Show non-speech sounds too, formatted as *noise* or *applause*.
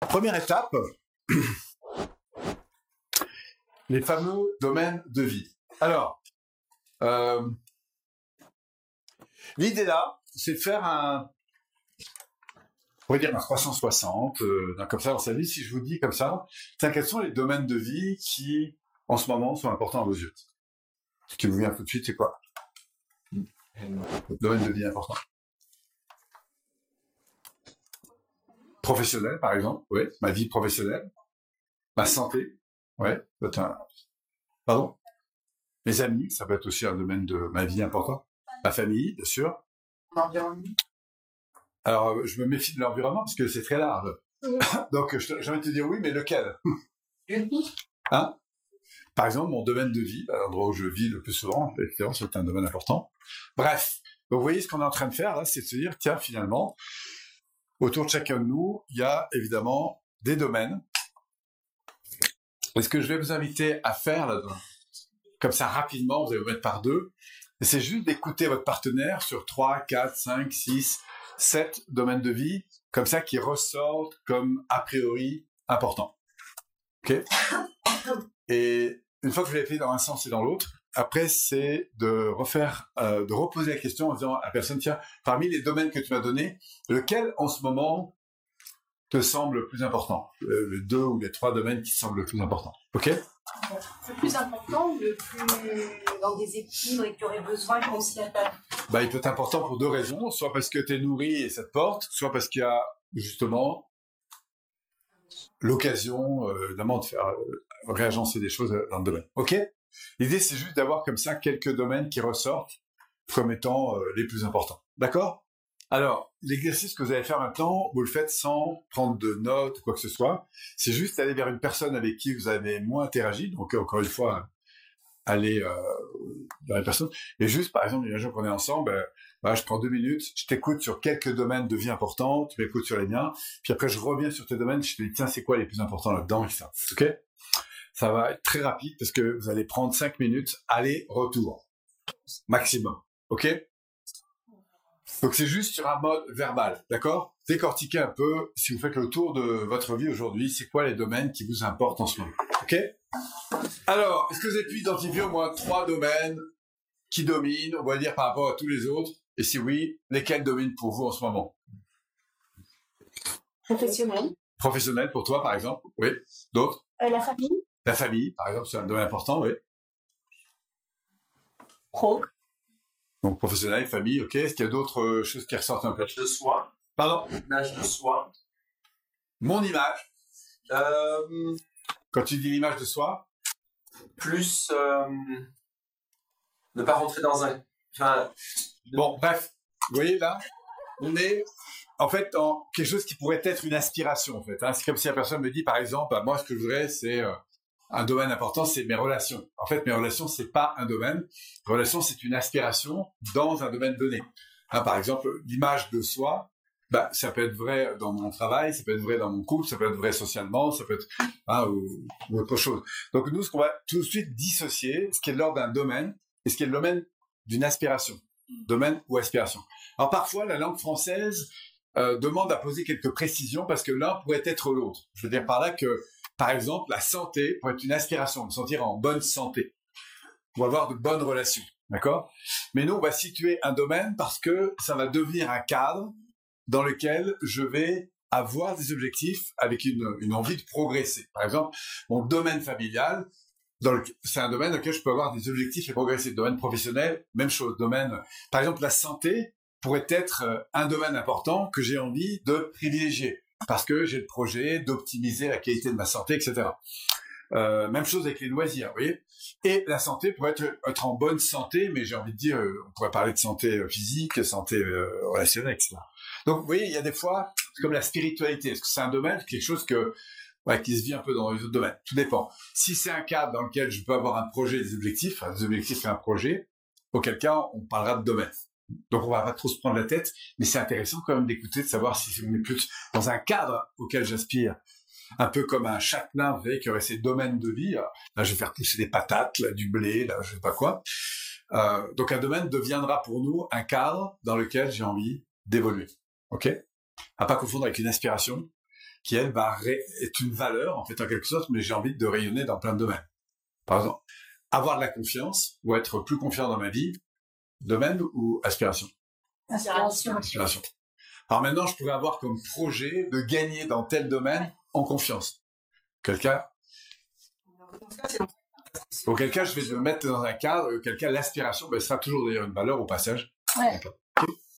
Première étape, *clears throat* les fameux domaines de vie. Alors, euh, l'idée là, c'est de faire un, on va dire un 360, euh, comme ça dans sa vie. Si je vous dis comme ça, tiens, quels sont les domaines de vie qui, en ce moment, sont importants à vos yeux? Ce qui vous vient tout de suite, c'est quoi? Domaine de vie important. Professionnel, par exemple, oui, ma vie professionnelle, ma santé, ouais, un... pardon, mes amis, ça peut être aussi un domaine de ma vie important, ma famille, bien sûr, l'environnement. Alors, je me méfie de l'environnement parce que c'est très large. *coughs* Donc, j'ai envie de te dire oui, mais lequel? Hein? Par exemple, mon domaine de vie, bah, l'endroit où je vis le plus souvent, évidemment, c'est un domaine important. Bref, donc vous voyez ce qu'on est en train de faire là, c'est de se dire, tiens, finalement, autour de chacun de nous, il y a évidemment des domaines. Et ce que je vais vous inviter à faire là, comme ça rapidement, vous allez vous mettre par deux, c'est juste d'écouter votre partenaire sur 3, 4, 5, 6, 7 domaines de vie, comme ça, qui ressortent comme a priori importants. OK? Et une fois que vous l'avez fait dans un sens et dans l'autre, après, c'est de refaire, euh, de reposer la question en disant à la personne, tiens, parmi les domaines que tu m'as donnés, lequel en ce moment te semble le plus important? Le, le, deux ou les trois domaines qui semblent le plus important. OK? Le plus important ou le plus dans des équilibres et que tu aurais besoin qu'on s'y attaque? Bah, Il peut être important pour deux raisons. Soit parce que tu es nourri et ça te porte, soit parce qu'il y a justement l'occasion euh, de faire euh, réagencer des choses dans le domaine. OK? L'idée, c'est juste d'avoir comme ça quelques domaines qui ressortent comme étant euh, les plus importants. D'accord? Alors, l'exercice que vous allez faire maintenant, vous le faites sans prendre de notes ou quoi que ce soit. C'est juste aller vers une personne avec qui vous avez moins interagi. Donc, encore une fois, aller euh, vers la personne. Et juste, par exemple, jour qu'on est ensemble, ben, je prends deux minutes, je t'écoute sur quelques domaines de vie importants, tu m'écoutes sur les miens, puis après je reviens sur tes domaines, je te dis, tiens, c'est quoi les plus importants là-dedans. OK? Ça va être très rapide parce que vous allez prendre cinq minutes, aller-retour. Maximum. OK? Donc c'est juste sur un mode verbal, d'accord? Décortiquez un peu, si vous faites le tour de votre vie aujourd'hui, c'est quoi les domaines qui vous importent en ce moment, ok? Alors, est-ce que vous avez pu identifier au moins trois domaines qui dominent, on va dire, par rapport à tous les autres? Et si oui, lesquels dominent pour vous en ce moment? Professionnel. Professionnel pour toi, par exemple Oui. D'autres? Euh, La famille. La famille, par exemple, c'est un domaine important, oui. Pro. Donc professionnel, famille, ok. Est-ce qu'il y a d'autres euh, choses qui ressortent un peu? De soi. Pardon? L'image de soi. Mon image. Euh, Quand tu dis l'image de soi? Plus euh, ne pas rentrer dans un. Enfin, Bon, bref. Vous voyez là On est en fait dans quelque chose qui pourrait être une aspiration en fait. hein. C'est comme si la personne me dit par exemple, bah, moi ce que je voudrais c'est euh, un domaine important, c'est mes relations. En fait, mes relations, c'est pas un domaine. Relation, c'est une aspiration dans un domaine donné. Hein, par exemple, l'image de soi, bah, ça peut être vrai dans mon travail, ça peut être vrai dans mon couple, ça peut être vrai socialement, ça peut être hein, ou, autre chose. Donc nous, ce qu'on va tout de suite dissocier, ce qui est l'ordre d'un domaine et ce qui est le domaine d'une aspiration, domaine ou aspiration. Alors parfois, la langue française euh, demande à poser quelques précisions parce que l'un pourrait être l'autre. Je veux dire par là que par exemple, la santé pourrait être une aspiration, me sentir en bonne santé, ou avoir de bonnes relations, d'accord? Mais nous, on va situer un domaine parce que ça va devenir un cadre dans lequel je vais avoir des objectifs avec une, une envie de progresser. Par exemple, mon domaine familial, c'est un domaine dans lequel je peux avoir des objectifs et progresser. Domaine professionnel, même chose. Domaine, par exemple, la santé pourrait être un domaine important que j'ai envie de privilégier parce que j'ai le projet d'optimiser la qualité de ma santé, etc. Euh, même chose avec les loisirs, vous voyez. Et la santé pourrait être, être en bonne santé, mais j'ai envie de dire, on pourrait parler de santé euh, physique, santé euh, relationnelle, etc. Donc, vous voyez, il y a des fois, c'est comme la spiritualité. Est-ce que c'est un domaine, quelque chose que, qui se vit un peu dans les autres domaines? Tout dépend. Si c'est un cadre dans lequel je peux avoir un projet, des objectifs, des objectifs et un projet, auquel cas, on parlera de domaine. Donc on va pas trop se prendre la tête, mais c'est intéressant quand même d'écouter, de savoir si on est plus dans un cadre auquel j'aspire. Un peu comme un châtelain, vous voyez, qui aurait ses domaines de vie. Là, je vais faire pousser des patates, là, du blé, là, je sais pas quoi. Euh, donc un domaine deviendra pour nous un cadre dans lequel j'ai envie d'évoluer. Ok? À pas confondre avec une aspiration. qui elle est une valeur en fait en quelque sorte, mais j'ai envie de rayonner dans plein de domaines. Par exemple, avoir de la confiance ou être plus confiant dans ma vie, domaine ou aspiration? Inspiration. Aspiration. Alors maintenant, je pourrais avoir comme projet de gagner dans tel domaine en confiance. Auquel cas, auquel cas, je vais me mettre dans un cadre, auquel cas, l'aspiration ben, sera toujours d'ailleurs une valeur au passage. Ouais.